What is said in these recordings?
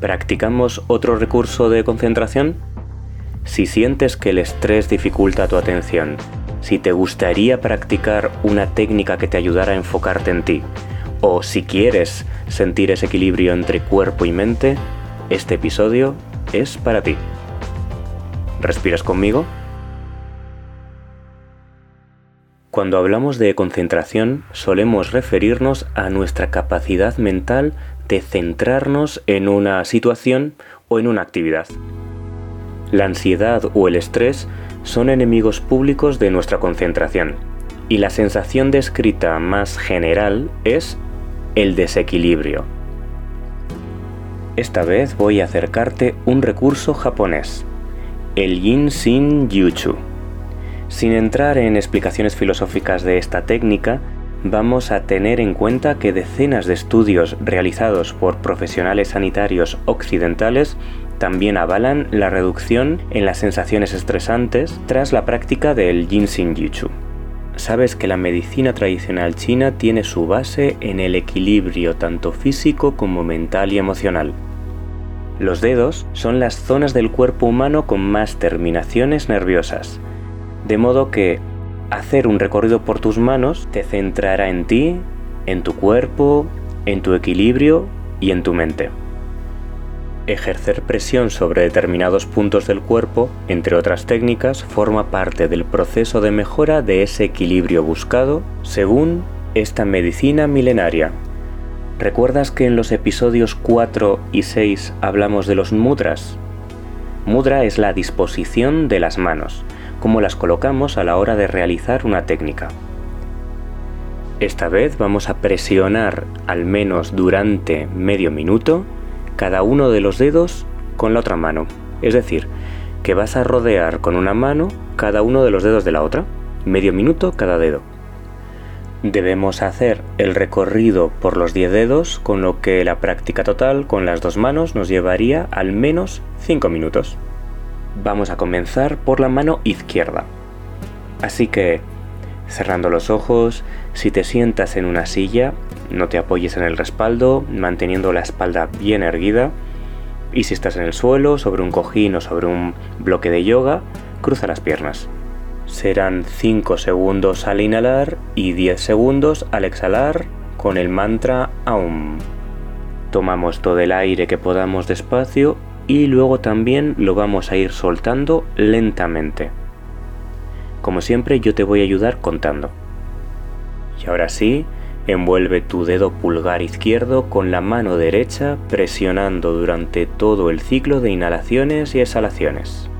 ¿Practicamos otro recurso de concentración? Si sientes que el estrés dificulta tu atención, si te gustaría practicar una técnica que te ayudara a enfocarte en ti, o si quieres sentir ese equilibrio entre cuerpo y mente, este episodio es para ti. ¿Respiras conmigo? Cuando hablamos de concentración solemos referirnos a nuestra capacidad mental de centrarnos en una situación o en una actividad. La ansiedad o el estrés son enemigos públicos de nuestra concentración y la sensación descrita más general es el desequilibrio. Esta vez voy a acercarte un recurso japonés, el Yin Shin Yuchu. Sin entrar en explicaciones filosóficas de esta técnica, vamos a tener en cuenta que decenas de estudios realizados por profesionales sanitarios occidentales también avalan la reducción en las sensaciones estresantes tras la práctica del Shin Yuchu. Sabes que la medicina tradicional china tiene su base en el equilibrio tanto físico como mental y emocional. Los dedos son las zonas del cuerpo humano con más terminaciones nerviosas, de modo que hacer un recorrido por tus manos te centrará en ti, en tu cuerpo, en tu equilibrio y en tu mente. Ejercer presión sobre determinados puntos del cuerpo, entre otras técnicas, forma parte del proceso de mejora de ese equilibrio buscado según esta medicina milenaria. ¿Recuerdas que en los episodios 4 y 6 hablamos de los mudras? Mudra es la disposición de las manos, cómo las colocamos a la hora de realizar una técnica. Esta vez vamos a presionar al menos durante medio minuto cada uno de los dedos con la otra mano. Es decir, que vas a rodear con una mano cada uno de los dedos de la otra, medio minuto cada dedo. Debemos hacer el recorrido por los 10 dedos, con lo que la práctica total con las dos manos nos llevaría al menos 5 minutos. Vamos a comenzar por la mano izquierda. Así que, cerrando los ojos, si te sientas en una silla, no te apoyes en el respaldo, manteniendo la espalda bien erguida. Y si estás en el suelo, sobre un cojín o sobre un bloque de yoga, cruza las piernas. Serán 5 segundos al inhalar y 10 segundos al exhalar con el mantra Aum. Tomamos todo el aire que podamos despacio y luego también lo vamos a ir soltando lentamente. Como siempre yo te voy a ayudar contando. Y ahora sí, Envuelve tu dedo pulgar izquierdo con la mano derecha presionando durante todo el ciclo de inhalaciones y exhalaciones.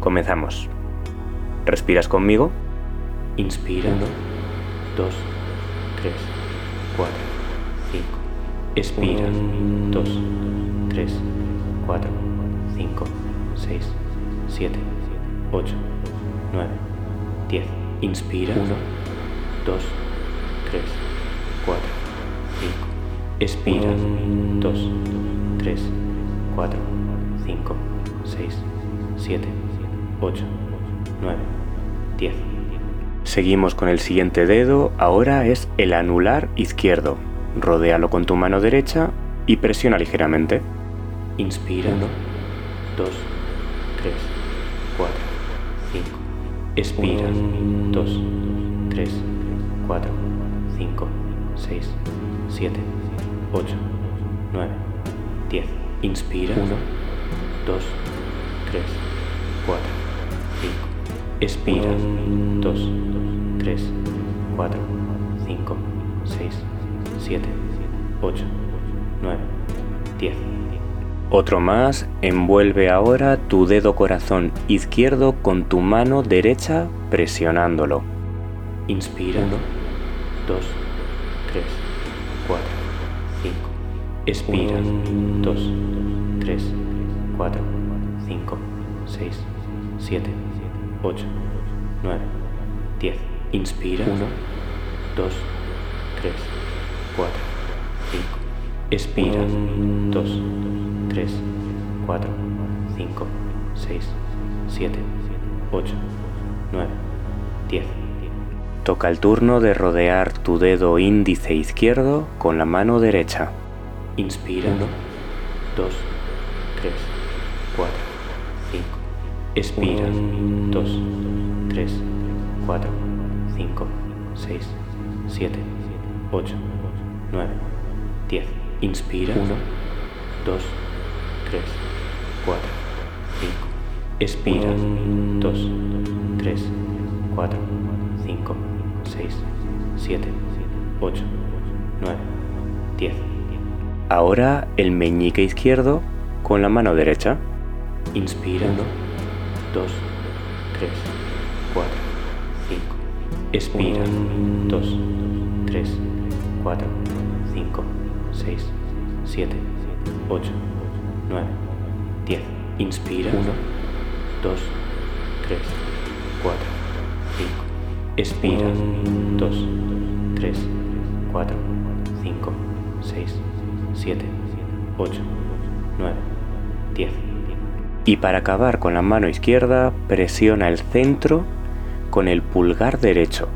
Comenzamos. ¿Respiras conmigo? Inspira. 1, 2, 3, 4, 5. Expira. 2, 3, 4, 5, 6, 7, 8, 9, 10. Inspira. 1, 2, 3, 4, 5. Expira. 2, 3, 4, 5, 6, 7, 8, 9, 10. Seguimos con el siguiente dedo, ahora es el anular izquierdo. Rodéalo con tu mano derecha y presiona ligeramente. Inspira. 1, 2, 3, 4, 5. Expira. 2, 3, 4, 5. 6, 7, 8, 9, 10. Inspira. 1, 2, 3, 4, 5. Expira. 2, 3, 4, 5, 6, 7, 8, 9, 10. Otro más, envuelve ahora tu dedo corazón izquierdo con tu mano derecha presionándolo. Inspira. 1, 2, 3, 4, 5. Expira. 2, 3, 4, 5, 6, 7, 8, 9, 10. Inspira. 1, 2, 3, 4, 5. Expira. 2, 3, 4, 5, 6, 7, 8, 9, 10. Toca el turno de rodear tu dedo índice izquierdo con la mano derecha. Inspira. 1, 2, 3, 4, 5. Expira. 2, 3, 4, 5, 6, 7, 8, 9, 10. Inspira. 1, 2, 3, 4, 5. Expira. 2, 3, 4, 5, 6, 7, 8, 9, 10. Ahora el meñique izquierdo con la mano derecha. Inspira. 1, 2, 3, 4, 5. Expira. 2, 3, 4, 5, 6, 7, 8, 9, 10. Inspira. 1, 2, 3, 4, 5. Expira. 2, 3, 4, 5, 6, 7, 8, 9, 10. Y para acabar con la mano izquierda, presiona el centro con el pulgar derecho.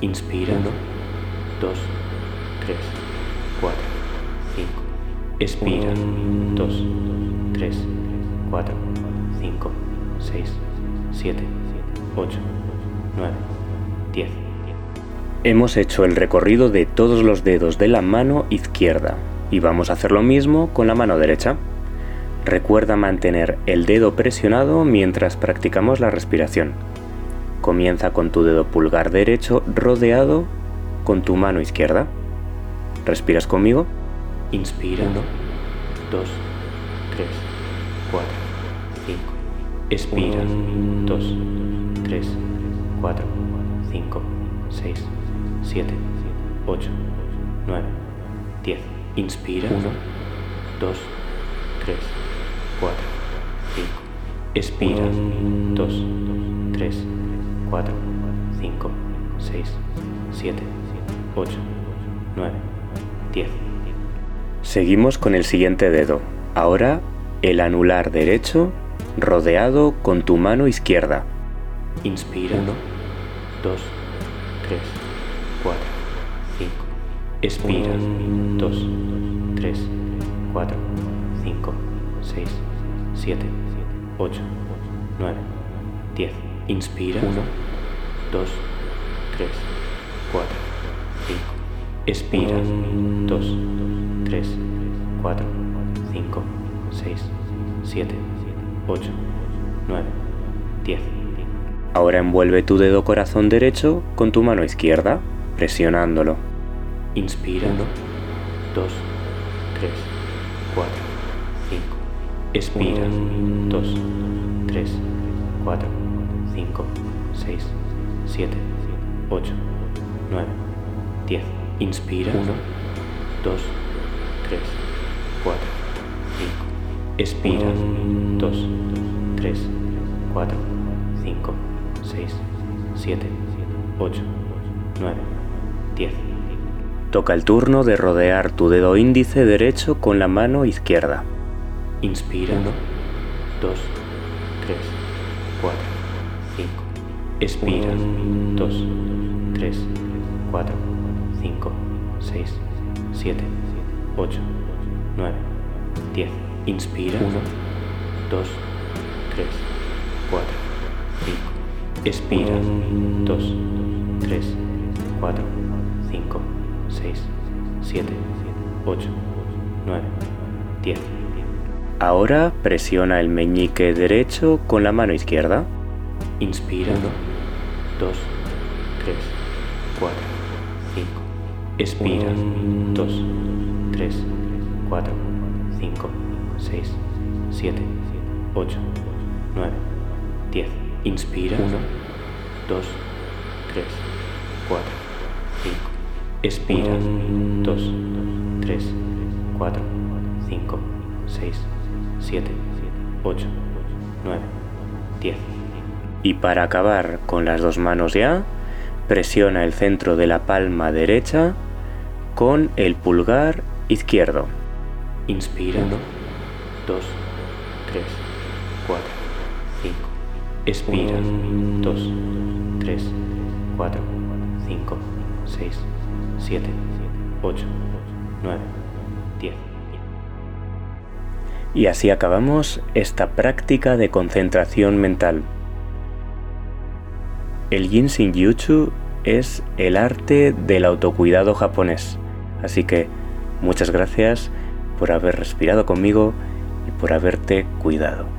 Inspira. 1, 2, 3, Expira. 2, 3, 4, 5, 6, 7, 8, 9, 10. Hemos hecho el recorrido de todos los dedos de la mano izquierda y vamos a hacer lo mismo con la mano derecha. Recuerda mantener el dedo presionado mientras practicamos la respiración. Comienza con tu dedo pulgar derecho rodeado con tu mano izquierda. ¿Respiras conmigo? Inspira. 1, 2, 3, 4, 5. Expira. 2, 3, 4, 5, 6, 7, 8, 9, 10. Inspira. 1, 2, 3, 4, 5. Expira. 2, 3, 4, 5, 6, 7, 8, 9, 10. Seguimos con el siguiente dedo. Ahora el anular derecho rodeado con tu mano izquierda. Inspira. 1, 2, 3, 4, 5. Expira. 2, 3, 4, 5, 6, 7, 8, 9, 10. Inspira. 1, 2, 3, 4, 5. Expira. 2, 3, 4, 5, 6, 7, 8, 9, 10. Ahora envuelve tu dedo corazón derecho con tu mano izquierda, presionándolo. Inspira. 1, 2, 3, 4, 5. Expira. 2, 3, 4, 5, 6, 7, 8, 9, 10. Inspira. 1, 2, 3, 4, 5. Expira. 2, 3, 4, 5, 6, 7, 8, 9, 10. Toca el turno de rodear tu dedo índice derecho con la mano izquierda. Inspira. 1, 2, 3, 4, 5. Expira. 2, 3, 4, 5, 6, 7, 8, 9, 10. Inspira. 1, 2, 3, 4, 5. Expira. 2, 3, 4, 5, 6, 7, 8, 9, 10. Ahora presiona el meñique derecho con la mano izquierda. Inspira. 1, 2, 3, 4, 5. Expira. 2, 3, 4, 5, 6, 7, 8, 9, 10. Inspira. 1, 2, 3, 4, 5. Expira. 2, 3, 4, 5, 6, 7, 8, 9, 10. Y para acabar con las dos manos ya, presiona el centro de la palma derecha con el pulgar izquierdo. Inspira. 1, 2, 3, 4, 5. Expira. 2, 3, 4, 5, 6, 7, 8, 9, 10. Y así acabamos esta práctica de concentración mental. El Jinshin Yuchu es el arte del autocuidado japonés. Así que muchas gracias por haber respirado conmigo por haberte cuidado.